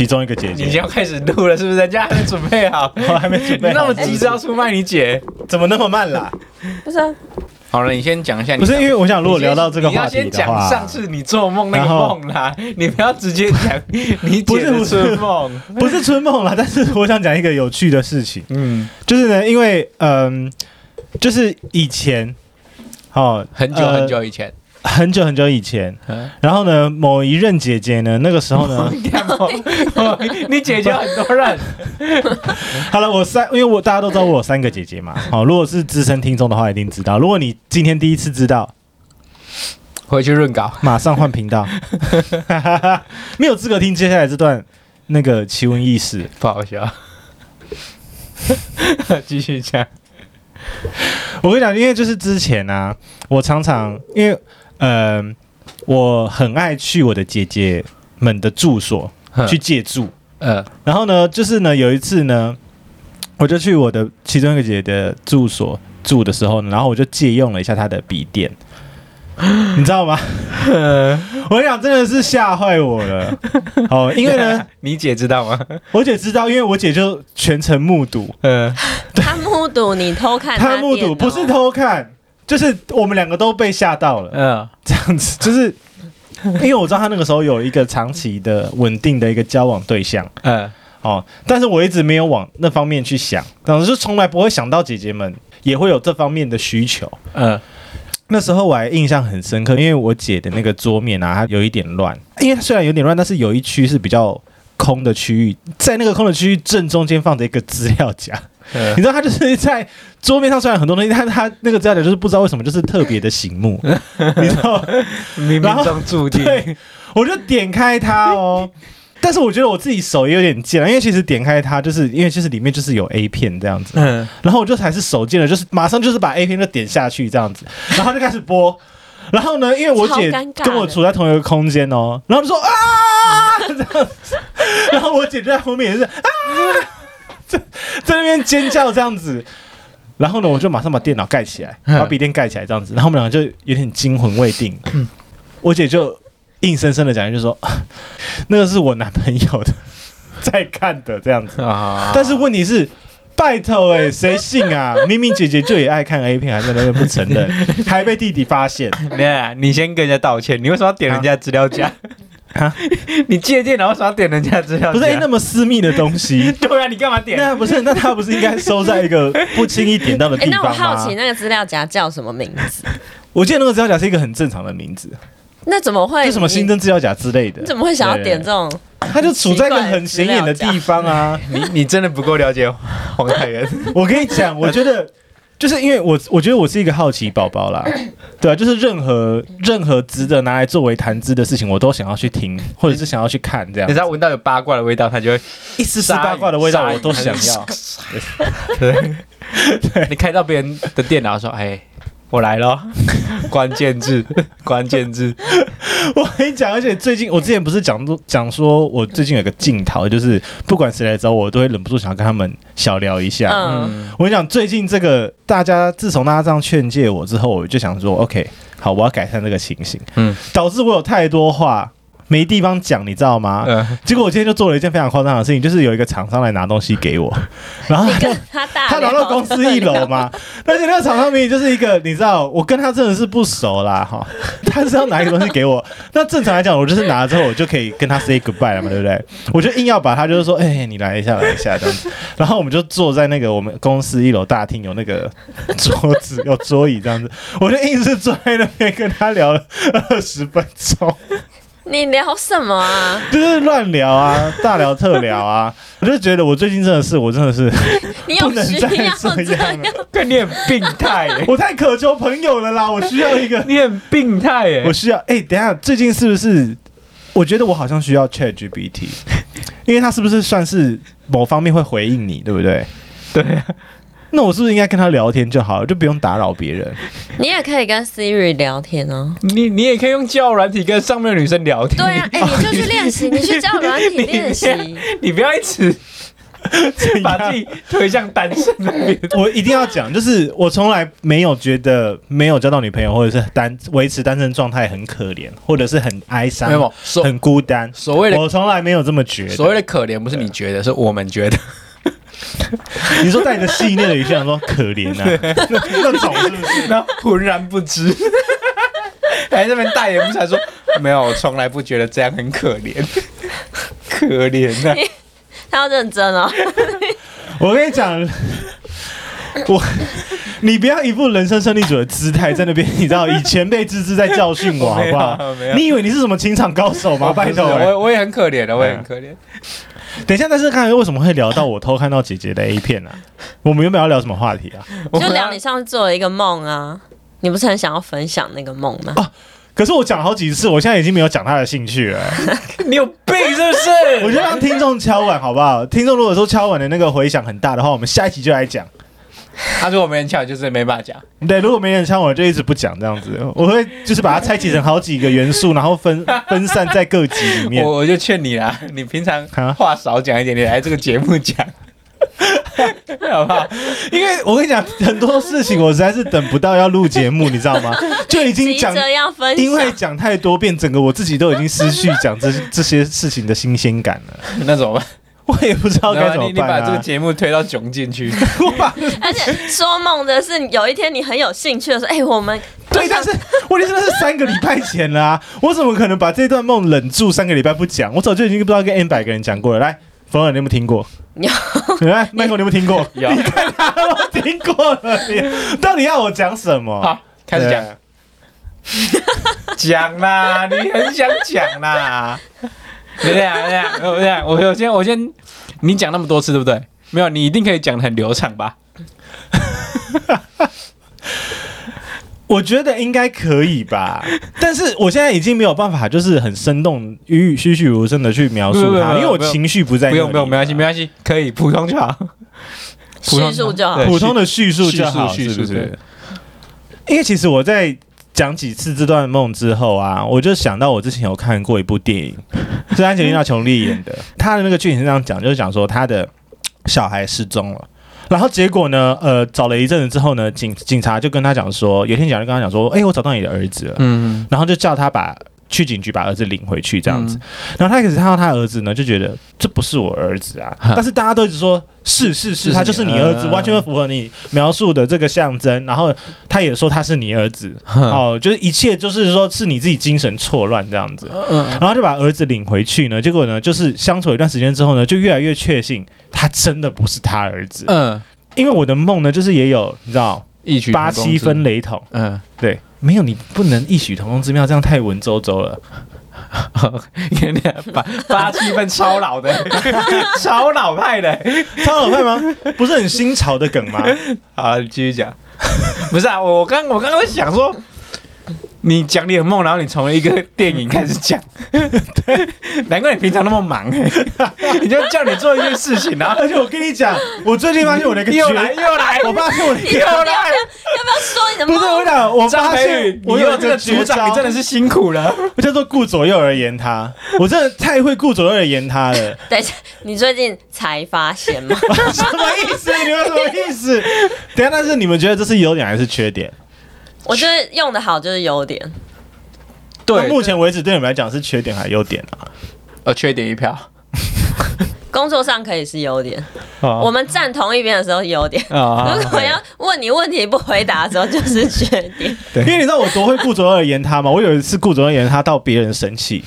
其中一个姐姐。你就要开始录了，是不是？人家还没准备好，我 还没准备好，那么急着要出卖你姐，怎么那么慢啦？不是啊，好了，你先讲一下你。不是因为我想，如果聊到这个话题的话，你要先讲上次你做梦那个梦啦，你不要直接讲你姐的春梦，不是春梦啦。但是我想讲一个有趣的事情，嗯，就是呢，因为嗯、呃，就是以前，哦，很久很久以前。呃很久很久以前，然后呢，某一任姐姐呢，那个时候呢，你姐姐很多任。好了，我三，因为我大家都知道我有三个姐姐嘛。好，如果是资深听众的话，一定知道。如果你今天第一次知道，回去润稿，马上换频道。没有资格听接下来这段那个奇闻异事，不好笑。继续讲。我跟你讲，因为就是之前啊，我常常因为。呃，我很爱去我的姐姐们的住所去借住。呃，然后呢，就是呢，有一次呢，我就去我的其中一个姐姐的住所住的时候呢，然后我就借用了一下她的笔电，你知道吗？我跟你讲，真的是吓坏我了。哦，因为呢，你姐知道吗？我姐知道，因为我姐就全程目睹。嗯，她目睹你偷看，她目睹不是偷看。就是我们两个都被吓到了，嗯，这样子，就是因为我知道他那个时候有一个长期的稳定的一个交往对象，嗯，哦，但是我一直没有往那方面去想，总是从来不会想到姐姐们也会有这方面的需求，嗯，那时候我还印象很深刻，因为我姐的那个桌面啊，它有一点乱，因为它虽然有点乱，但是有一区是比较空的区域，在那个空的区域正中间放着一个资料夹。你知道他就是在桌面上，虽然很多东西，但他那个资料夹就是不知道为什么就是特别的醒目，你知道？冥冥中注定。对，我就点开它哦，但是我觉得我自己手也有点贱了，因为其实点开它就是因为其实里面就是有 A 片这样子，嗯，然后我就还是手贱了，就是马上就是把 A 片就点下去这样子，然后就开始播，然后呢，因为我姐跟我处在同一个空间哦，然后就说啊这样子，然后我姐就在后面也是啊。在在那边尖叫这样子，然后呢，我就马上把电脑盖起来，把笔电盖起来这样子，然后我们两个就有点惊魂未定。我姐就硬生生的讲，就说 那个是我男朋友的 在看的这样子啊。但是问题是，拜托哎，谁信啊？明明姐姐就也爱看 A 片，还在那边不承认，还被弟弟发现。你先跟人家道歉，你为什么要点人家资料夹？啊！你借电脑为什么要点人家资料？不是、欸、那么私密的东西。对啊，你干嘛点？那不是，那他不是应该收在一个不轻易点到的地方吗？欸、那我好奇，那个资料夹叫什么名字？我记得那个资料夹是一个很正常的名字。那怎么会？就什么新增资料夹之类的？你怎么会想要点这种？他就处在一个很显眼的地方啊！你你真的不够了解黄泰源。我跟你讲，我觉得。就是因为我，我觉得我是一个好奇宝宝啦，对啊，就是任何任何值得拿来作为谈资的事情，我都想要去听，或者是想要去看这样。你只要闻到有八卦的味道，他就会一丝丝八卦的味道，我都想要。对，对你开到别人的电脑说：“哎。”我来了，关键字，关键字。我跟你讲，而且最近我之前不是讲讲说，我最近有个镜头，就是不管谁来找我，我都会忍不住想要跟他们小聊一下。嗯，我跟你讲，最近这个大家自从大家这样劝诫我之后，我就想说，OK，好，我要改善这个情形。嗯，导致我有太多话。没地方讲，你知道吗？嗯。结果我今天就做了一件非常夸张的事情，就是有一个厂商来拿东西给我，然后他他，他拿到公司一楼嘛，而且那个厂商明明就是一个，你知道，我跟他真的是不熟啦，哈。他是要拿一个东西给我，那正常来讲，我就是拿了之后，我就可以跟他 say goodbye 了嘛，对不对？我就硬要把他就是说，哎、欸，你来一下，来一下这样子。然后我们就坐在那个我们公司一楼大厅，有那个桌子，有桌椅这样子，我就硬是坐在那边跟他聊了二十分钟。你聊什么啊？就是乱聊啊，大聊特聊啊！我就觉得我最近真的是，我真的是 你不能再这样了。对，你很病态、欸，我太渴求朋友了啦！我需要一个，你很病态哎、欸！我需要哎、欸，等一下，最近是不是？我觉得我好像需要 ChatGPT，因为他是不是算是某方面会回应你，对不对？对啊。那我是不是应该跟他聊天就好了，就不用打扰别人？你也可以跟 Siri 聊天哦。你你也可以用交友软体跟上面的女生聊天。对啊，哎、欸，你就去练习，你去交友软体 练习。你不要一直，把自己推向单身那边。我一定要讲，就是我从来没有觉得没有交到女朋友，或者是单维持单身状态很可怜，或者是很哀伤，没有，很孤单。所谓的我从来没有这么觉得。所谓的可怜，不是你觉得，是我们觉得。你说带着戏谑的语气说可怜啊，那种是不是？然后浑然不知，还在那边大言不惭说没有，我从来不觉得这样很可怜，可怜啊！他要认真哦。我跟你讲，我你不要一副人生胜利者的姿态在那边，你知道以前辈之姿在教训我，好不好？你以为你是什么情场高手吗？拜托，我我也很可怜的，我也很可怜。等一下，但是刚才为什么会聊到我偷看到姐姐的 A 片呢、啊？我们原本要聊什么话题啊？就聊你上次做了一个梦啊，你不是很想要分享那个梦吗？啊，可是我讲了好几次，我现在已经没有讲他的兴趣了。你有病是不是？我就让听众敲碗好不好？听众如果说敲碗的那个回响很大的话，我们下一集就来讲。他说我没人敲，就是没办法讲。对，如果没人敲，我就一直不讲这样子。我会就是把它拆解成好几个元素，然后分 分散在各集里面。我我就劝你啦，你平常话少讲一点，你来这个节目讲，好不好？因为我跟你讲，很多事情我实在是等不到要录节目，你知道吗？就已经讲，因为讲太多遍，整个我自己都已经失去讲这这些事情的新鲜感了。那怎么办？我也不知道该怎么办、啊、你，你把这个节目推到囧境去，而且说梦的是有一天你很有兴趣的时候，哎、欸，我们对，但是问题真的是三个礼拜前啦、啊，我怎么可能把这段梦忍住三个礼拜不讲？我早就已经不知道跟 N 百个人讲过了。来，冯尔，你有没有听过？有。来，麦克，你有没有听过？有。你看他都听过了，你到底要我讲什么？好，开始讲。讲啦，你很想讲啦。对呀对呀，对呀，我我先我先，你讲那么多次对不对？没有，你一定可以讲的很流畅吧？我觉得应该可以吧，但是我现在已经没有办法，就是很生动、语语栩栩如生的去描述它，因为我情绪不在。不用不用，没关系没关系，可以普通就好，叙述就好，普通的叙述就好，是不是？因为其实我在。讲几次这段梦之后啊，我就想到我之前有看过一部电影，是安吉丽娜·琼丽演的。她的那个剧情是这样讲，就是讲说他的小孩失踪了，然后结果呢，呃，找了一阵子之后呢，警警察就跟他讲说，有一天警察就跟他讲说，哎，我找到你的儿子了，嗯，然后就叫他把。去警局把儿子领回去，这样子。嗯、然后他开始看到他儿子呢，就觉得这不是我儿子啊。嗯、但是大家都一直说，是是是，他就是你儿子，完全会符合你描述的这个象征。然后他也说他是你儿子，嗯、哦，就是一切就是说是你自己精神错乱这样子。嗯。然后就把儿子领回去呢，结果呢，就是相处一段时间之后呢，就越来越确信他真的不是他儿子。嗯。因为我的梦呢，就是也有你知道，八七分雷同。嗯，对。没有，你不能异曲同工之妙，这样太文绉绉了。你看，八八七分超老的，超老派的，超老派吗？不是很新潮的梗吗？好，你继续讲。不是啊，我刚我刚刚在想说。你讲你的梦，然后你从一个电影开始讲，对，难怪你平常那么忙，你就叫你做一件事情，然后而且我跟你讲，我最近发现我那个又来又来，我发现我又来，要不要说你的梦？不是我讲，我发现我有这个组长，你真的是辛苦了。我叫做顾左右而言他，我真的太会顾左右而言他了。等一下，你最近才发现吗？什么意思？你们什么意思？等下，但是你们觉得这是优点还是缺点？我觉得用的好就是优点。对，目前为止对你们来讲是缺点还是优点啊？呃，缺点一票。工作上可以是优点，我们站同一边的时候优点。如果要问你问题不回答的时候，就是缺点。对，因为你知道我多会顾左右而言他吗？我有一次顾左右而言他到别人生气，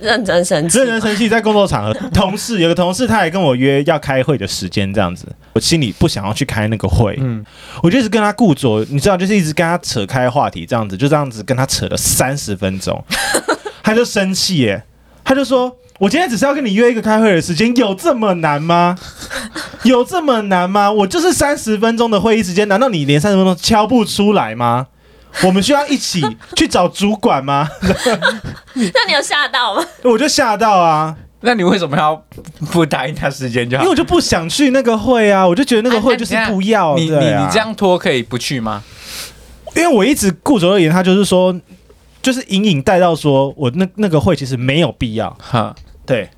认真生气，认真生气，在工作场合，同事有个同事他还跟我约要开会的时间，这样子，我心里不想要去开那个会，嗯，我就一直跟他顾左，你知道，就是一直跟他扯开话题，这样子，就这样子跟他扯了三十分钟，他就生气耶，他就说。我今天只是要跟你约一个开会的时间，有这么难吗？有这么难吗？我就是三十分钟的会议时间，难道你连三十分钟敲不出来吗？我们需要一起去找主管吗？那你有吓到吗？我就吓到啊！那你为什么要不答应他时间就好？因为我就不想去那个会啊！我就觉得那个会就是不要。你你你这样拖可以不去吗？因为我一直顾左而言他，就是说，就是隐隐带到说我那那个会其实没有必要哈。对，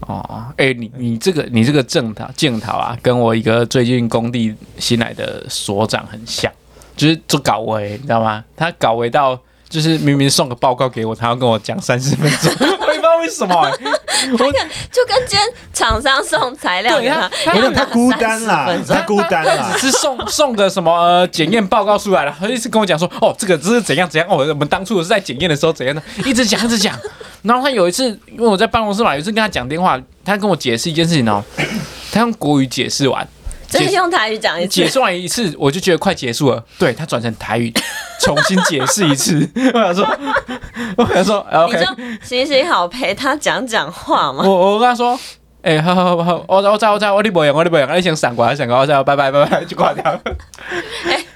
哦，哎、欸，你你这个你这个镜头镜头啊，跟我一个最近工地新来的所长很像，就是做搞位，你知道吗？他搞位到就是明明送个报告给我，他要跟我讲三十分钟，为什么、欸。我就跟今天厂商送材料给他，他他，他孤单啦，他孤单啦，只 是送送的什么呃检验报告出来了，他一直跟我讲说，哦，这个这是怎样怎样，哦，我们当初是在检验的时候怎样的，一直讲一直讲。然后他有一次，因为我在办公室嘛，有一次跟他讲电话，他跟我解释一件事情哦，他用国语解释完，就是用台语讲一次，解释完一次，我就觉得快结束了，对，他转成台语 重新解释一次，我想说，我想说，OK，你就行行好陪他讲讲话嘛。我我跟他说，哎、欸，好好好好，我我在我在我你不用我不用，你先闪过来，闪过来，我再拜拜拜拜就挂掉了。哎、欸，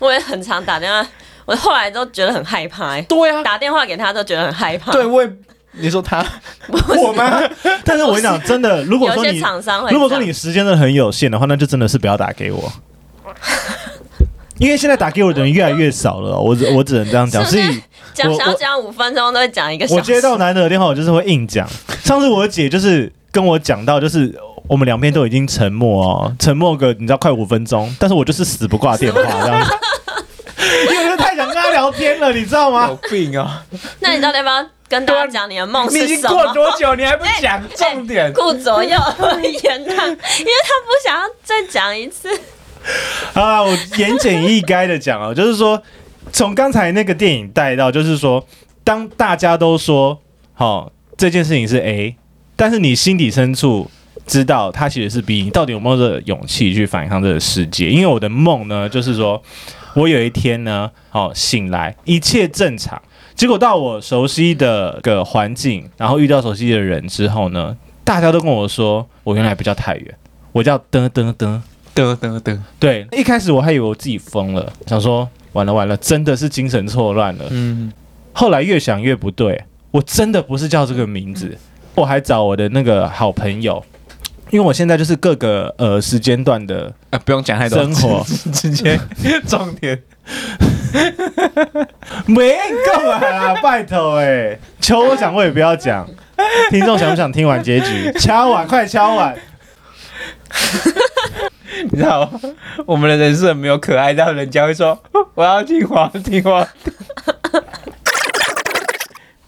我也很常打电话，我后来都觉得很害怕、欸。对呀、啊，打电话给他都觉得很害怕。对，我也。你说他 我吗？但是我跟你讲，真的，如果说你厂商如果说你时间真的很有限的话，那就真的是不要打给我，因为现在打给我的人越来越少了，我只我只能这样讲。所以讲想要讲五分钟都会讲一个小时。我接到难得的电话，我就是会硬讲。上次我姐就是跟我讲到，就是我们两边都已经沉默哦，沉默个你知道快五分钟，但是我就是死不挂电话这样子。因为我太想跟他聊天了，你知道吗？有病啊！那你到底要不要跟大家讲你的梦是什么？你已经过多久，你还不讲重点？顾、左右而言他，因为他不想要再讲一次。啊，我言简意赅的讲哦，就是说，从刚才那个电影带到，就是说，当大家都说好、哦、这件事情是 A，但是你心底深处知道它其实是 B，你到底有没有这个勇气去反抗这个世界？因为我的梦呢，就是说。我有一天呢，哦，醒来一切正常，结果到我熟悉的个环境，然后遇到熟悉的人之后呢，大家都跟我说，我原来不叫太原，我叫噔噔噔噔噔噔。对，一开始我还以为我自己疯了，想说完了完了，真的是精神错乱了。嗯，后来越想越不对，我真的不是叫这个名字，我还找我的那个好朋友。因为我现在就是各个呃时间段的啊，不用讲太多生活，直接重点。没干嘛啊，拜托哎、欸，求我讲我也不要讲。听众想不想听完结局？敲碗，快敲碗！你知道吗？我们的人设没有可爱到人家会说我要听话听话。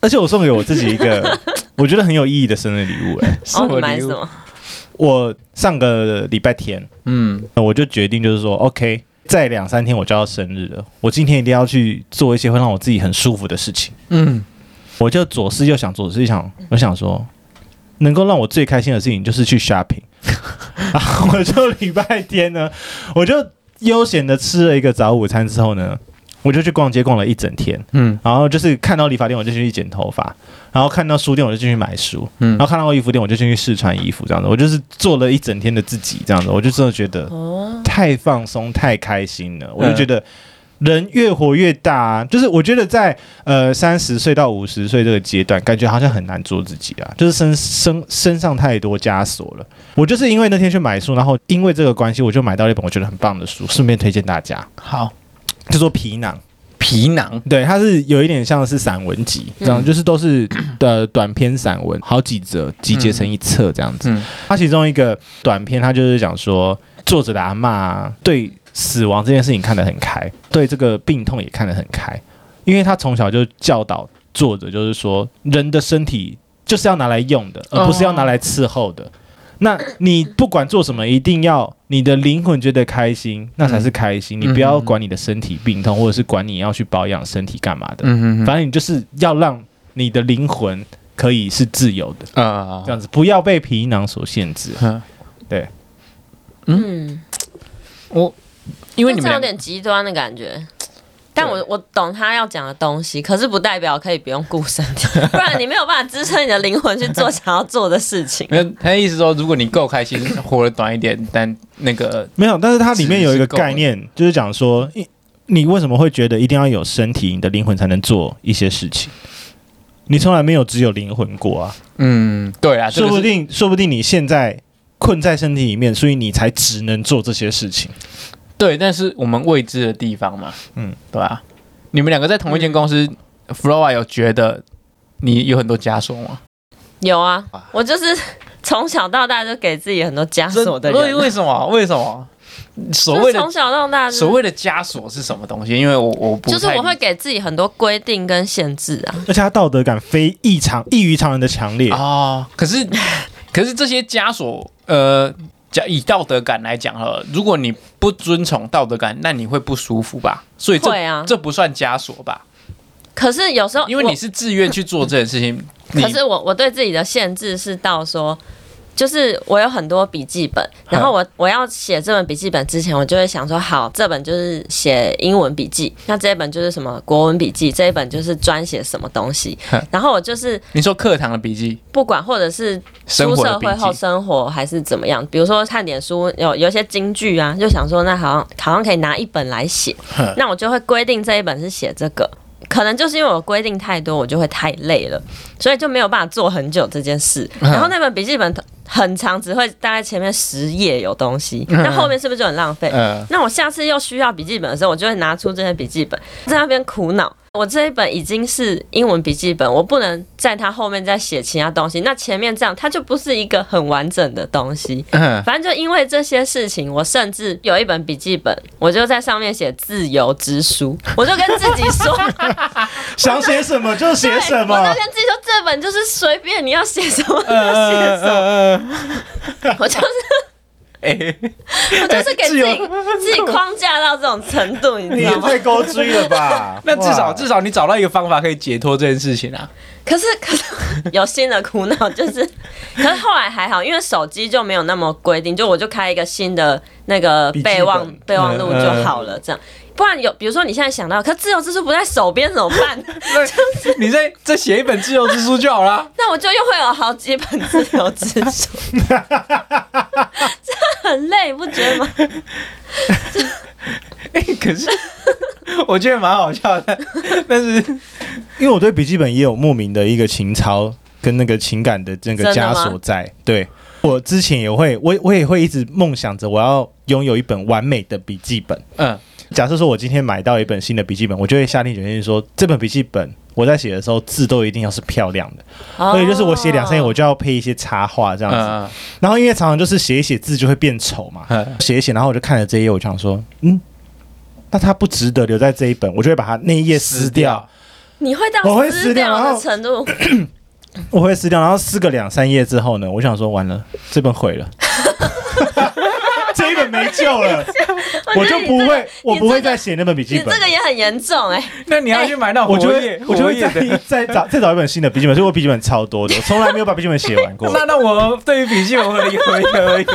而且我送给我自己一个我觉得很有意义的生日礼物哎、欸，是我买什么？我上个礼拜天，嗯，我就决定就是说，OK，再两三天我就要生日了，我今天一定要去做一些会让我自己很舒服的事情，嗯，我就左思右想，左思右想，我想说，能够让我最开心的事情就是去 shopping，然后我就礼拜天呢，我就悠闲的吃了一个早午餐之后呢。我就去逛街逛了一整天，嗯，然后就是看到理发店我就去剪头发，然后看到书店我就进去买书，嗯，然后看到衣服店我就进去试穿衣服，这样子，我就是做了一整天的自己，这样子，我就真的觉得太放松、太开心了。我就觉得人越活越大啊，就是我觉得在呃三十岁到五十岁这个阶段，感觉好像很难做自己啊，就是身身身上太多枷锁了。我就是因为那天去买书，然后因为这个关系，我就买到一本我觉得很棒的书，顺便推荐大家。好。就做皮囊，皮囊，对，它是有一点像是散文集，这样、嗯、就是都是的短篇散文，好几则集结成一册这样子。嗯嗯、它其中一个短篇，它就是讲说作者的阿嬷对死亡这件事情看得很开，对这个病痛也看得很开，因为他从小就教导作者，就是说人的身体就是要拿来用的，而不是要拿来伺候的。哦那你不管做什么，一定要你的灵魂觉得开心，那才是开心。嗯、你不要管你的身体病痛，或者是管你要去保养身体干嘛的。嗯哼哼，反正你就是要让你的灵魂可以是自由的啊，这样子不要被皮囊所限制。嗯、对，嗯，我因为你们有点极端的感觉。但我我懂他要讲的东西，可是不代表可以不用顾身体，不然你没有办法支撑你的灵魂去做想要做的事情。没有，他的意思说，如果你够开心，活得短一点，但那个没有，但是它里面有一个概念，就是讲说，你为什么会觉得一定要有身体，你的灵魂才能做一些事情？你从来没有只有灵魂过啊。嗯，对啊，说不定，说不定你现在困在身体里面，所以你才只能做这些事情。对，但是我们未知的地方嘛，嗯，对吧？你们两个在同一间公司，嗯，Flora 有觉得你有很多枷锁吗？有啊，我就是 从小到大就给自己很多枷锁的人。为为什么？为什么？所谓的从小到大，所谓的枷锁是什么东西？因为我我不就是我会给自己很多规定跟限制啊，而且他道德感非异常异于常人的强烈啊、哦。可是可是这些枷锁，呃，以道德感来讲哈，如果你不遵从道德感，那你会不舒服吧？所以这这不算枷锁吧？可是有时候因为你是自愿去做这件事情，可是我我对自己的限制是到说。就是我有很多笔记本，然后我我要写这本笔记本之前，我就会想说，好，这本就是写英文笔记，那这一本就是什么国文笔记，这一本就是专写什么东西。然后我就是你说课堂的笔记，不管或者是出社会后生活还是怎么样，比如说看点书，有有一些金句啊，就想说那好像好像可以拿一本来写，那我就会规定这一本是写这个。可能就是因为我规定太多，我就会太累了，所以就没有办法做很久这件事。然后那本笔记本很长，只会大概前面十页有东西，那后面是不是就很浪费？那我下次又需要笔记本的时候，我就会拿出这些笔记本，在那边苦恼。我这一本已经是英文笔记本，我不能在它后面再写其他东西。那前面这样，它就不是一个很完整的东西。反正就因为这些事情，我甚至有一本笔记本，我就在上面写自由之书。我就跟自己说，想写什么就写什么。我就跟自己说，这本就是随便你要写什么就写什么。我就是。欸、我 就是给自己 自己框架到这种程度，你知道吗？你也太高追了吧？那至少至少你找到一个方法可以解脱这件事情啊。可是可是有新的苦恼，就是可是后来还好，因为手机就没有那么规定，就我就开一个新的那个备忘备忘录就好了，这样。不然有，比如说你现在想到，可自由之书不在手边怎么办？就是你再再写一本自由之书就好了。那我就又会有好几本自由之书，这很累，不觉得吗？哎、欸，可是我觉得蛮好笑的，但是因为我对笔记本也有莫名的一个情操跟那个情感的这个枷锁在。对，我之前也会，我我也会一直梦想着我要拥有一本完美的笔记本。嗯。假设说，我今天买到一本新的笔记本，我就会下定决心说，这本笔记本我在写的时候字都一定要是漂亮的，所以就是我写两三页，我就要配一些插画这样子。然后因为常常就是写一写字就会变丑嘛，写一写，然后我就看了这一页，我就想说，嗯，那它不值得留在这一本，我就会把它那一页撕掉。你会到？我会撕掉的程度，我会撕掉，然后撕个两三页之后呢，我想说，完了，这本毁了。救了，我就不会，我不会再写那本笔记本。这个也很严重哎。那你要去买那种，我就会，我就会再再找再找一本新的笔记本。所以我笔记本超多的，我从来没有把笔记本写完过。那那我对于笔记本可以可以可以。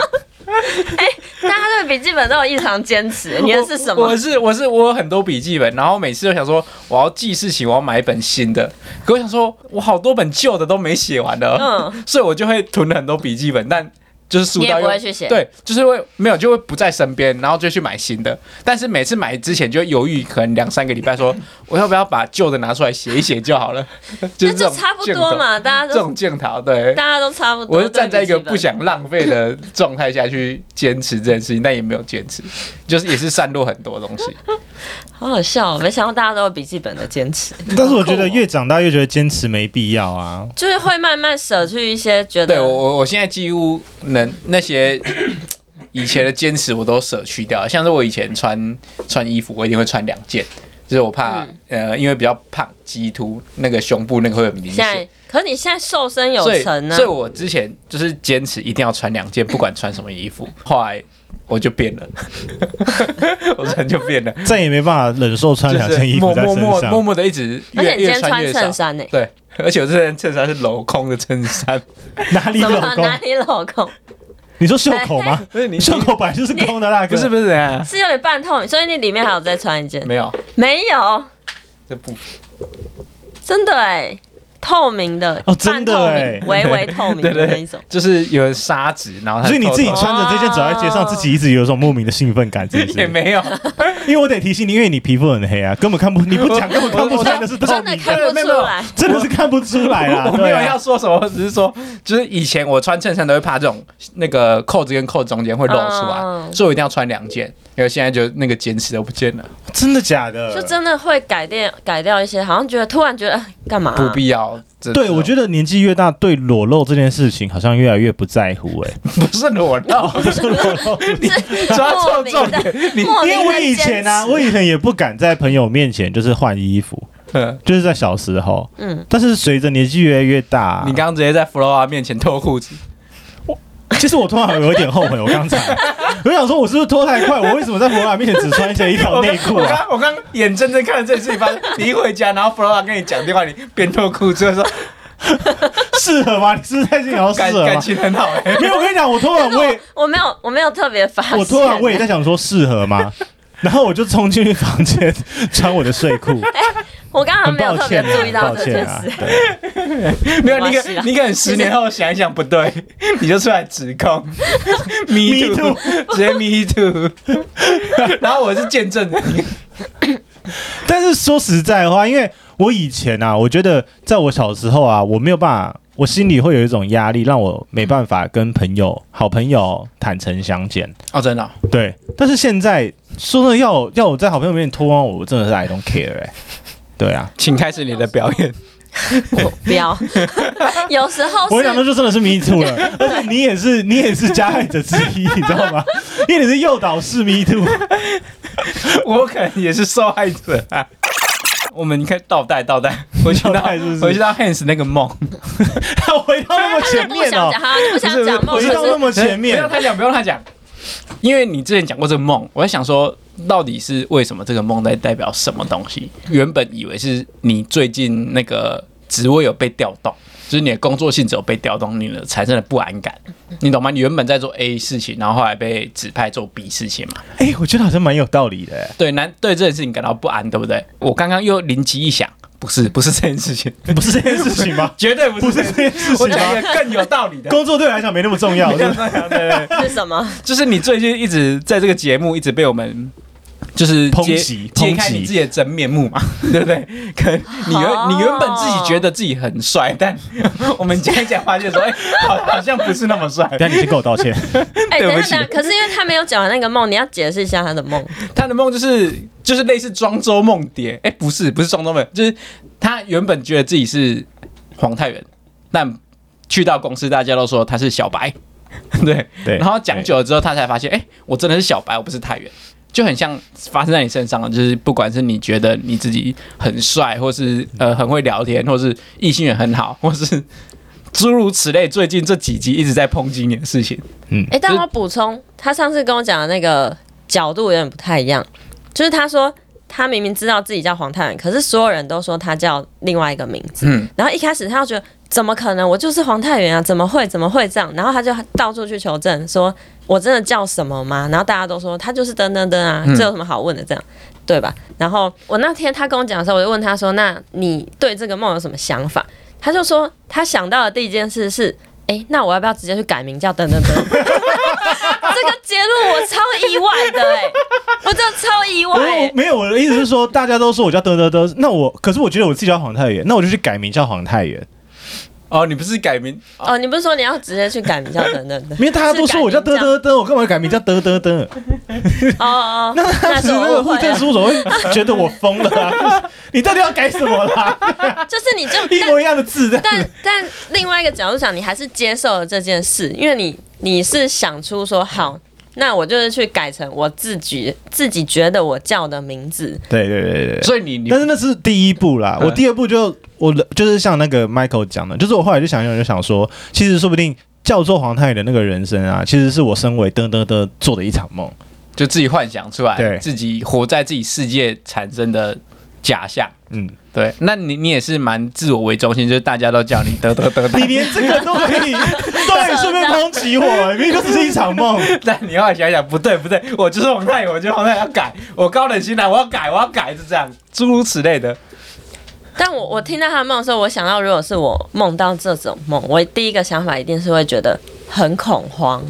哎，大家对笔记本都有异常坚持，你的是什么？我是我是我有很多笔记本，然后每次都想说我要记事情，我要买一本新的。可我想说，我好多本旧的都没写完的，嗯，所以我就会囤了很多笔记本，但。就是书到用，对，就是会没有，就会不在身边，然后就去买新的。但是每次买之前就犹豫，可能两三个礼拜，说我要不要把旧的拿出来写一写就好了。就是这差不多嘛，大家都这种镜头，对，大家都差不多。我是站在一个不想浪费的状态下去坚持这件事情，但也没有坚持，就是也是散落很多东西。好好笑，没想到大家都有笔记本的坚持。但是我觉得越长大越觉得坚持没必要啊，就是会慢慢舍去一些觉得。对我我我现在几乎能那些 以前的坚持我都舍去掉，像是我以前穿穿衣服，我一定会穿两件，就是我怕、嗯、呃因为比较胖，激凸那个胸部那个会很明显。可是你现在瘦身有成呢、啊，所以我之前就是坚持一定要穿两件，不管穿什么衣服，后来。我就变了，我人就变了，再也没办法忍受穿两件衣服在身上，默默默默的一直越越穿越少。对，而且我这件衬衫是镂空的衬衫，哪里镂空？哪里镂空？你说袖口吗？不是，你袖口本来就是空的那个，不是不是啊，是有点半透明，所以你里面还有再穿一件？没有，没有，这不真的哎。透明的哦，真的哎，微微透明的那一种，就是有纱质，然后所以你自己穿着这件走在街上，自己一直有一种莫名的兴奋感，是不是？也没有，因为我得提醒你，因为你皮肤很黑啊，根本看不，你不讲 根本看不出来的是真的看不出来，真的是看不出来啊！我没有要说什么，只是说，就是以前我穿衬衫都会怕这种那个扣子跟扣子中间会露出来，所以我一定要穿两件。因为现在就那个坚持都不见了，真的假的？就真的会改变改掉一些，好像觉得突然觉得 干嘛、啊？不必要。对，我觉得年纪越大，对裸露这件事情好像越来越不在乎、欸。哎，不是裸露，不是裸露，你抓错重点。你因为我以前啊，我以前也不敢在朋友面前就是换衣服，嗯，就是在小时候，嗯。但是随着年纪越来越大，你刚刚直接在 Flora 面前脱裤子。其实我突然有一点后悔，我刚才 我想说，我是不是脱太快？我为什么在 Flora 面前只穿下一条 内裤啊？我刚眼睁睁看着这件事情发生，你一回家，然后 Flora 跟你讲电话，你边脱裤子说适合吗？你是不是在这里适合感情很好哎、欸。没有，我跟你讲，我脱完我也我没有我没有特别发现，我脱完我也在想说适合吗？然后我就冲进去房间穿我的睡裤。我刚刚没有特别注意到这件事，没有你可你可能十年后想一想不对，你就出来指控，me too，直接 me too，然后我是见证人。但是说实在的话，因为我以前啊，我觉得在我小时候啊，我没有办法，我心里会有一种压力，让我没办法跟朋友、好朋友坦诚相见。哦，真的、哦？对。但是现在说的要要我在好朋友面前脱光，我真的是 I don't care 哎、欸。对啊，请开始你的表演。我不要，有时候我想说就真的是迷途了，而且你也是你也是加害者之一，你知道吗？因为你是诱导式迷途我可能也是受害者啊。我们你看倒带倒带，回去到回去到 Hans 那个梦，他回到那么前面哦，不想讲梦，回到那么前面，不用他讲，不用他讲，因为你之前讲过这个梦，我在想说。到底是为什么这个梦在代表什么东西？原本以为是你最近那个职位有被调动，就是你的工作性质有被调动，你的产生了不安感，你懂吗？你原本在做 A 事情，然后后来被指派做 B 事情嘛？哎、欸，我觉得好像蛮有道理的。对，难对这件事情感到不安，对不对？我刚刚又灵机一想。不是不是这件事情，不是这件事情吗？绝对不是，不是这件事情，我觉得更有道理的。工作对我来讲没那么重要，对对对。是什么？就是你最近一直在这个节目一直被我们就是抨击，揭开你自己的真面目嘛，对不对？可能你原你原本自己觉得自己很帅，但 我们讲一讲发现说，哎，好好像不是那么帅。但你先跟我道歉，哎，对不起。可是因为他没有讲完那个梦，你要解释一下他的梦。他的梦就是。就是类似庄周梦蝶，哎、欸，不是，不是庄周梦，就是他原本觉得自己是黄太元，但去到公司，大家都说他是小白，对对，然后讲久了之后，他才发现，哎、欸，我真的是小白，我不是太元，就很像发生在你身上，就是不管是你觉得你自己很帅，或是呃很会聊天，或是异性缘很好，或是诸如此类，最近这几集一直在抨击你的事情，嗯，哎、欸，但我补充，他上次跟我讲的那个角度有点不太一样。就是他说，他明明知道自己叫黄太元，可是所有人都说他叫另外一个名字。嗯，然后一开始他就觉得怎么可能，我就是黄太元啊，怎么会怎么会这样？然后他就到处去求证，说我真的叫什么吗？然后大家都说他就是噔噔噔啊，这有什么好问的？这样对吧？然后我那天他跟我讲的时候，我就问他说：“那你对这个梦有什么想法？”他就说他想到的第一件事是：哎，那我要不要直接去改名叫噔噔噔？这个结论我超意外的哎、欸，我真的超意外、欸。没有，我的意思是说，大家都说我叫德德德，那我可是我觉得我自己叫黄太元，那我就去改名叫黄太元。哦，你不是改名哦？你不是说你要直接去改名叫等等的？因为大家都说我叫德德德，我干嘛改名叫德德德？哦哦，那那是那个户政事务所会觉得我疯了啊！你到底要改什么啦？就是你就一模一样的字，但但另外一个角度想，你还是接受了这件事，因为你你是想出说好。那我就是去改成我自己自己觉得我叫的名字。对对对对。所以你，你但是那是第一步啦。嗯、我第二步就我就是像那个 Michael 讲的，就是我后来就想想就想说，其实说不定叫做黄太元的那个人生啊，其实是我身为噔噔噔做的一场梦，就自己幻想出来，对，自己活在自己世界产生的假象。嗯。对，那你你也是蛮自我为中心，就是大家都叫你得得得，你连这个都可以，都可以顺便抨击我，明明就只是一场梦。但你要想想，不对不对，我就是王太，我觉得黄太要改，我高冷心来，我要改，我要改，是这样，诸如此类的。但我我听到他的梦的时候，我想到如果是我梦到这种梦，我第一个想法一定是会觉得很恐慌。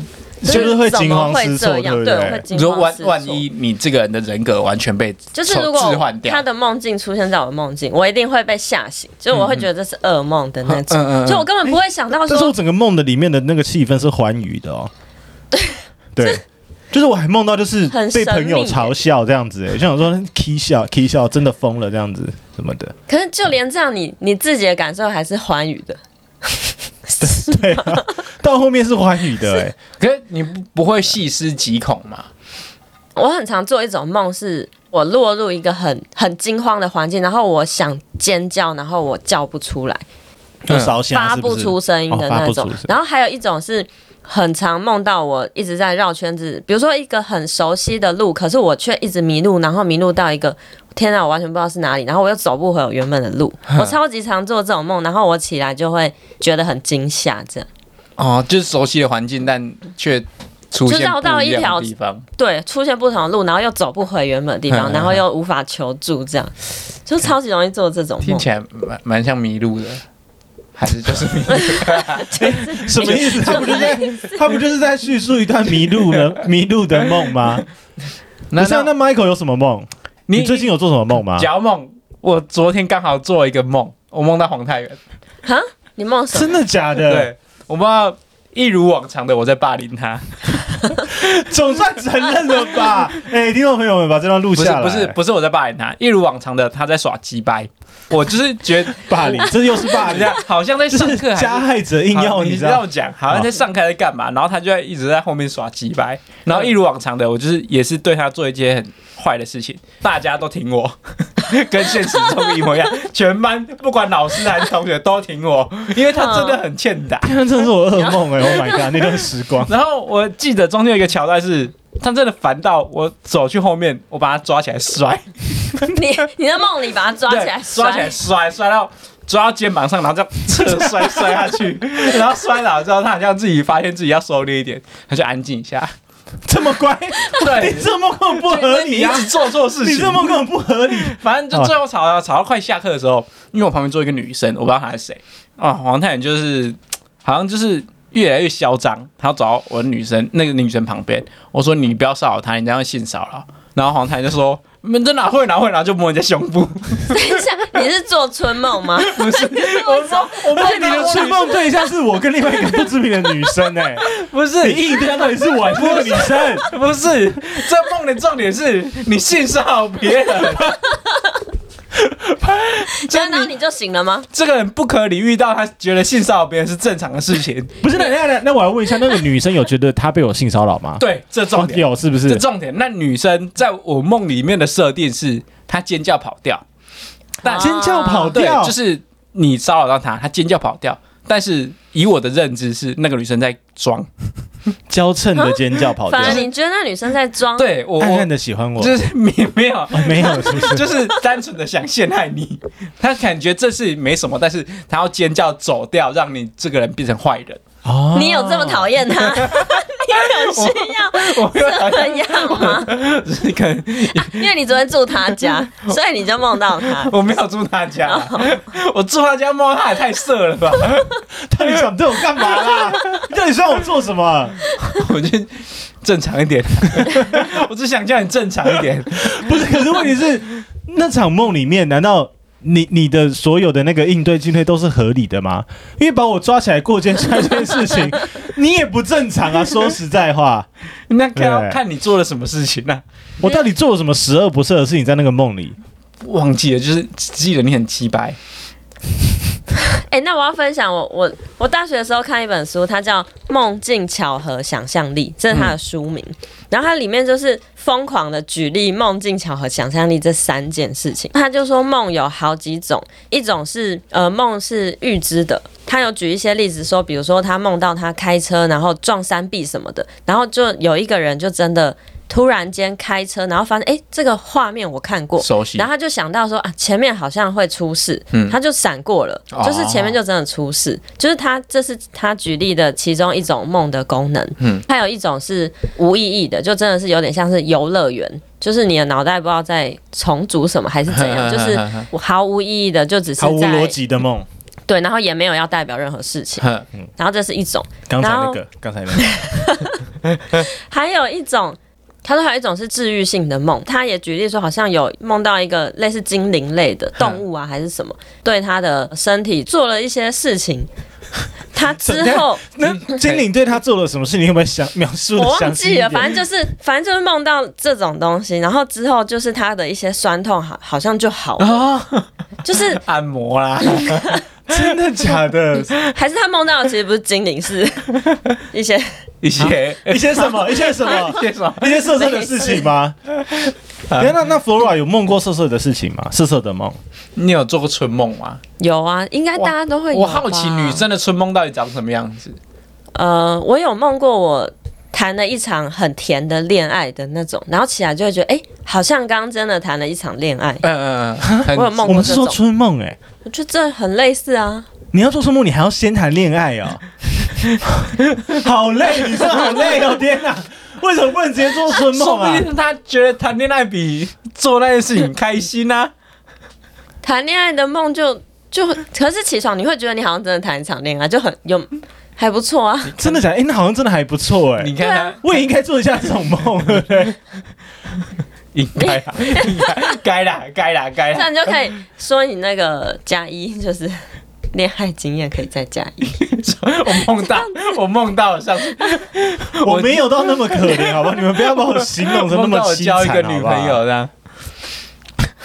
就是会惊慌失措，对不对？你说万万一你这个人的人格完全被就是如果他的梦境出现在我的梦境，我一定会被吓醒，就我会觉得这是噩梦的那种，就我根本不会想到说，这是我整个梦的里面的那个气氛是欢愉的哦。对 对，就是我还梦到就是被朋友嘲笑这样子，哎，就想说 k 笑 k 笑，真的疯了这样子什么的。可是就连这样，你你自己的感受还是欢愉的。对啊，到后面是欢愉的，哎，可是你不不会细思极恐吗？我很常做一种梦，是我落入一个很很惊慌的环境，然后我想尖叫，然后我叫不出来，就烧香发不出声音的那种。然后还有一种是。很常梦到我一直在绕圈子，比如说一个很熟悉的路，可是我却一直迷路，然后迷路到一个天哪，我完全不知道是哪里，然后我又走不回我原本的路。我超级常做这种梦，然后我起来就会觉得很惊吓，这样。哦，就是熟悉的环境，但却出现绕到一条地方，对，出现不同的路，然后又走不回原本的地方，然后又无法求助，这样就超级容易做这种梦。听起来蛮蛮像迷路的。还是就是迷路，什么意思？他不就是在他不就是在叙述一段迷路的迷路的梦吗？那像那 Michael 有什么梦？你最近有做什么梦吗？假梦，我昨天刚好做了一个梦，我梦到黄太元。哈？你梦什么？真的假的？对，我梦到一如往常的我在霸凌他，总算承认了吧？哎、欸，听众朋友们，把这段录下来。不是不是我在霸凌他，一如往常的他在耍鸡掰。我就是觉得 霸凌，这又是霸凌，好像在上课，加害者硬要你知道讲，好像在上课在干嘛，然后他就在一直在后面耍鸡掰，然后一如往常的，我就是也是对他做一件很坏的事情，大家都挺我，跟现实中一模一样，全班不管老师还是同学都挺我，因为他真的很欠打，真的是我噩梦哎，Oh my god，那段时光。然后我记得中间有一个桥段是，他真的烦到我走去后面，我把他抓起来摔。你你在梦里把他抓起来，抓起来摔，摔到抓到肩膀上，然后这样 侧摔摔下去，然后摔倒之后，他好像自己发现自己要收敛一点，他就安静一下，这么乖，对，你这梦根本不合理啊，你一直做错事情，你这梦根本不合理。反正就最后吵到吵到快下课的时候，因为我旁边坐一个女生，我不知道她是谁啊，黄太远就是好像就是越来越嚣张，他要走到我的女生那个女生旁边，我说你不要骚扰她，你这样会性骚扰。然后黄太远就说。你们这哪会哪会，哪就摸人家胸部。等一下，你是做春梦吗？不是，我说，我发现你的春梦对象是我跟另外一个不知名的女生哎、欸，不是，你硬对到底是我还是那个女生？不是，这梦的重点是你性骚扰别人。然后你就醒了吗？这个人不可理喻到他觉得性骚扰别人是正常的事情。不是，那那那那我要问一下，那个女生有觉得她被我性骚扰吗？对，这重点有是不是？这重点。那女生在我梦里面的设定是她尖叫跑掉，但尖叫跑掉就是你骚扰到她，她尖叫跑掉。但是以我的认知是那个女生在装。娇嗔的尖叫跑掉，反正你觉得那女生在装？对我暗暗的喜欢我，就是 没没有、哦、没有，是不是？就是单纯的想陷害你。他感觉这是没什么，但是他要尖叫走掉，让你这个人变成坏人。哦，你有这么讨厌他？有需要这样吗？只是可能因为你昨天住他家，所以你就梦到他。我没有住他家，我住他家梦到他也太色了吧？到底想对我干嘛啦？到底想我做什么？我就正常一点，我只想叫你正常一点。不是，可是问题是那场梦里面，难道？你你的所有的那个应对进退都是合理的吗？因为把我抓起来过肩摔这件事情，你也不正常啊！说实在话，那看看你做了什么事情呢、啊？我到底做了什么十恶不赦的事情在那个梦里？忘记了，就是记得你很鸡掰。哎、欸，那我要分享我我我大学的时候看一本书，它叫《梦境巧合想象力》，这是它的书名。嗯、然后它里面就是疯狂的举例梦境巧合想象力这三件事情。他就说梦有好几种，一种是呃梦是预知的。他有举一些例子说，比如说他梦到他开车然后撞山壁什么的，然后就有一个人就真的。突然间开车，然后发现哎，这个画面我看过，熟悉。然后他就想到说啊，前面好像会出事，嗯，他就闪过了，哦、就是前面就真的出事，就是他这是他举例的其中一种梦的功能。嗯，还有一种是无意义的，就真的是有点像是游乐园，就是你的脑袋不知道在重组什么还是怎样，就是毫无意义的，就只是在毫无逻辑的梦。对，然后也没有要代表任何事情。嗯，然后这是一种，刚才那个，刚才那个，还有一种。他说还有一种是治愈性的梦，他也举例说，好像有梦到一个类似精灵类的动物啊，还是什么，对他的身体做了一些事情。他之后，那精灵对他做了什么事？你有没有想描述？我忘记了，反正就是，反正就是梦到这种东西，然后之后就是他的一些酸痛，好，好像就好了，哦、就是 按摩啦。真的假的？还是他梦到的其实不是精灵，是一些一些一些什么 一些什么一些什么一些色色的事情吗？哎，那那 Flora 有梦过色色的事情吗？色色的梦，你有做过春梦吗？有啊，应该大家都会有。我好奇女生的春梦到底长什么样子？呃，我有梦过我谈了一场很甜的恋爱的那种，然后起来就会觉得，哎、欸，好像刚真的谈了一场恋爱。嗯嗯嗯，我有梦过。我们是说春梦，哎，我觉得这很类似啊。你要做春梦，你还要先谈恋爱哦。好累，你说好累哦，天哪！为什么不能直接做春梦啊？说不定他觉得谈恋爱比做那件事情开心呢、啊。谈恋爱的梦就就，可是起床你会觉得你好像真的谈一场恋爱，就很有还不错啊。真的假的？哎、欸，那好像真的还不错哎。你看他，啊、我也应该做一下这种梦，对不对？应该啊，该啦，该啦，该啦。这样你就可以说你那个加一就是。恋爱经验可以再加一。我梦到，我梦到了上次，我没有到那么可怜，好吧？你们不要把我形容成那么凄惨，我交一个女朋友这样。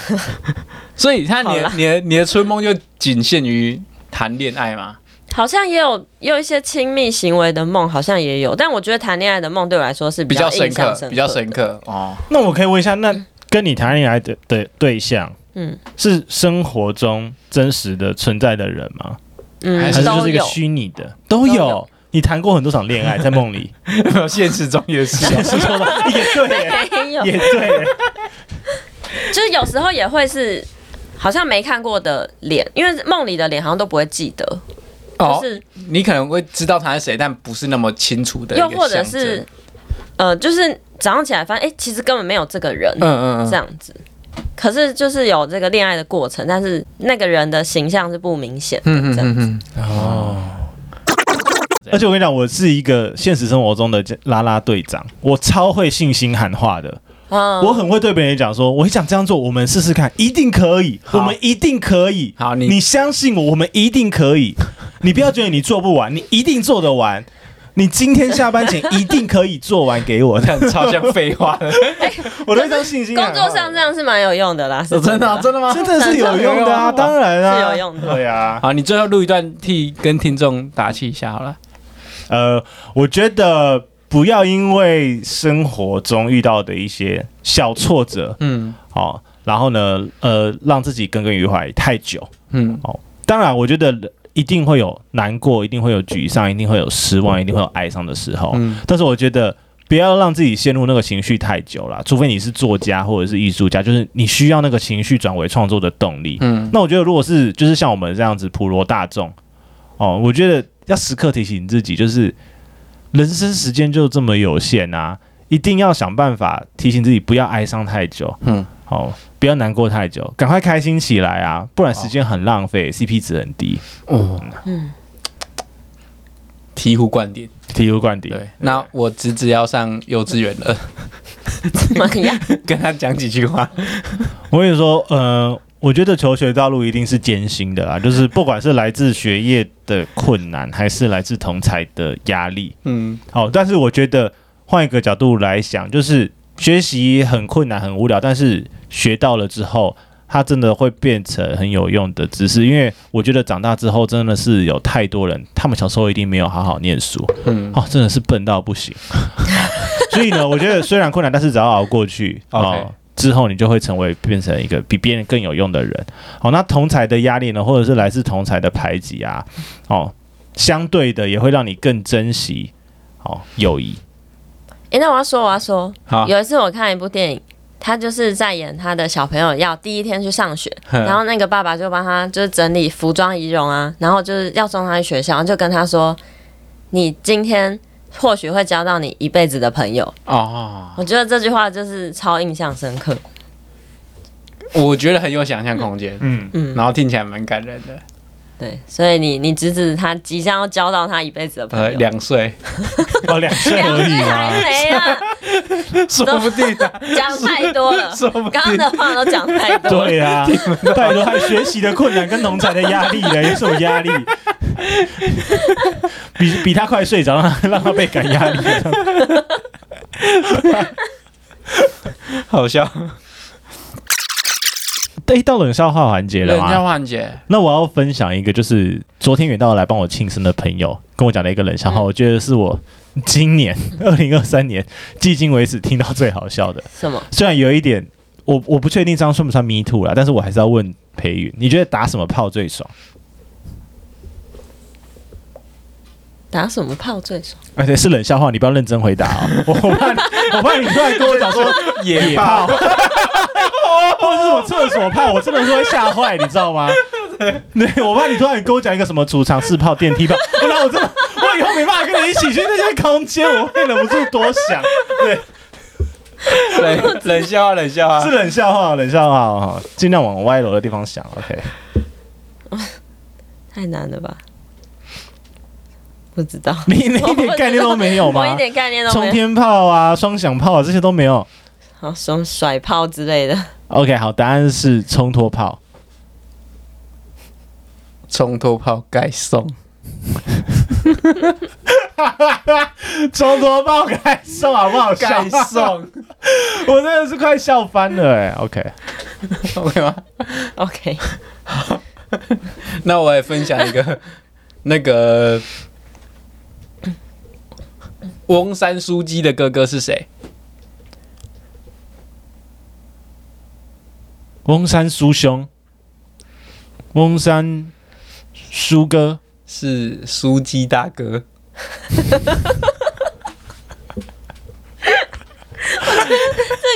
所以，他你的你的你的春梦就仅限于谈恋爱吗？好像也有也有一些亲密行为的梦，好像也有。但我觉得谈恋爱的梦对我来说是比较深刻，比较深刻哦。那我可以问一下，那跟你谈恋爱的的对象？嗯，是生活中真实的存在的人吗？嗯，还是就是一个虚拟的？都有。都有。你谈过很多场恋爱，在梦里，没有现实中也是。现实中也对，也对。就是有时候也会是，好像没看过的脸，因为梦里的脸好像都不会记得。哦，就是你可能会知道他是谁，但不是那么清楚的。又或者是，呃，就是早上起来发现，哎，其实根本没有这个人。嗯嗯嗯，这样子。可是就是有这个恋爱的过程，但是那个人的形象是不明显的这样子哦。而且我跟你讲，我是一个现实生活中的拉拉队长，我超会信心喊话的。嗯，我很会对别人讲说，我会讲这样做，我们试试看，一定可以，我们一定可以。好，你你相信我，我们一定可以。你不要觉得你做不完，你一定做得完。你今天下班前一定可以做完给我，这样 超像废话的。我的一张信心。工作上这样是蛮有用的啦，是真的真的吗？真的是有用的啊，当然啊，是有用的。对啊，好，你最后录一段替跟听众打气一下好了。呃，我觉得不要因为生活中遇到的一些小挫折，嗯，好，然后呢，呃，让自己耿耿于怀太久，嗯，哦，当然，我觉得。一定会有难过，一定会有沮丧，一定会有失望，一定会有哀伤的时候。嗯，但是我觉得不要让自己陷入那个情绪太久了，除非你是作家或者是艺术家，就是你需要那个情绪转为创作的动力。嗯，那我觉得如果是就是像我们这样子普罗大众，哦，我觉得要时刻提醒自己，就是人生时间就这么有限啊，一定要想办法提醒自己不要哀伤太久。嗯，好。不要难过太久，赶快开心起来啊！不然时间很浪费，哦，CP 值很低。哦，嗯，醍醐灌顶，醍醐灌顶。对，那我侄子要上幼稚园了，怎么样？跟他讲几句话。我跟你说，呃，我觉得求学道路一定是艰辛的啊，就是不管是来自学业的困难，还是来自同才的压力。嗯，好，但是我觉得换一个角度来想，就是学习很困难、很无聊，但是。学到了之后，他真的会变成很有用的知识。因为我觉得长大之后，真的是有太多人，他们小时候一定没有好好念书，嗯，哦，真的是笨到不行。所以呢，我觉得虽然困难，但是只要熬过去，哦，Okay. 之后你就会成为变成一个比别人更有用的人。哦，那同才的压力呢，或者是来自同才的排挤啊，哦，相对的也会让你更珍惜哦友谊。诶，那我要说，我要说，好，有一次我看一部电影。他就是在演他的小朋友要第一天去上学，然后那个爸爸就帮他就是整理服装仪容啊，然后就是要送他去学校，就跟他说：“你今天或许会交到你一辈子的朋友。”哦，我觉得这句话就是超印象深刻。我觉得很有想象空间，嗯嗯，然后听起来蛮感人的。对，所以你你侄子他即将要交到他一辈子的朋友，两岁。哦，两岁而已啊，还没啊，说不定的，讲太多了，刚刚的话都讲太多，对啊，太多还学习的困难跟同侪的压力了，有什么压力？比比他快睡着，让他让他倍感压力。好笑。对，到冷笑话环节了。冷笑话环节，那我要分享一个，就是昨天远道来帮我庆生的朋友跟我讲的一个冷笑话，嗯、我觉得是我今年 二零二三年迄今为止听到最好笑的。什么？虽然有一点，我我不确定这样算不算 me too 啦，但是我还是要问培宇，你觉得打什么炮最爽？打什么炮最爽？而且是冷笑话，你不要认真回答哦。我怕你，我怕你突然跟我讲说 野炮。或者是我厕所炮，我真的是会吓坏，你知道吗？对，我怕你突然跟我讲一个什么储藏室炮、电梯炮，不然我真的，我以后没办法跟你一起去那些空间，我会忍不住多想。对，冷冷笑话，冷笑话，是冷笑话，冷笑话哈，尽量往歪楼的地方想。OK，太难了吧？不知道，你你一点概念都没有吗？我一点概念都没有。冲天炮啊，双响炮啊，这些都没有。好，什么甩炮之类的。OK，好，答案是冲脱炮。冲脱炮该送。冲脱炮盖送，好不好笑？盖送，我真的是快笑翻了哎。OK，OK 吗？OK。好，那我也分享一个，那个翁山书记的哥哥是谁？翁山苏兄，翁山苏哥是苏姬大哥。这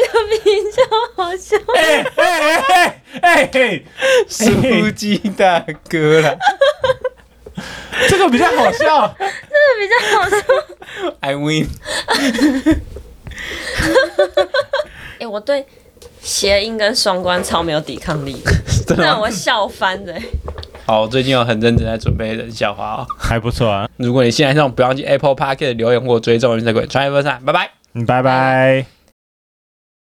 个比较好笑。哎哎哎哎哎，苏姬大哥啦，这个比较好笑，这个比较好笑。I win。哎，我对。谐音跟双关超没有抵抗力，让我笑翻的。好，我最近有很认真在准备冷笑话哦，还不错啊。如果你现在这种，不要忘记 Apple Podcast 留言或追踪我们的鬼，传一份赞，拜拜，嗯，拜拜。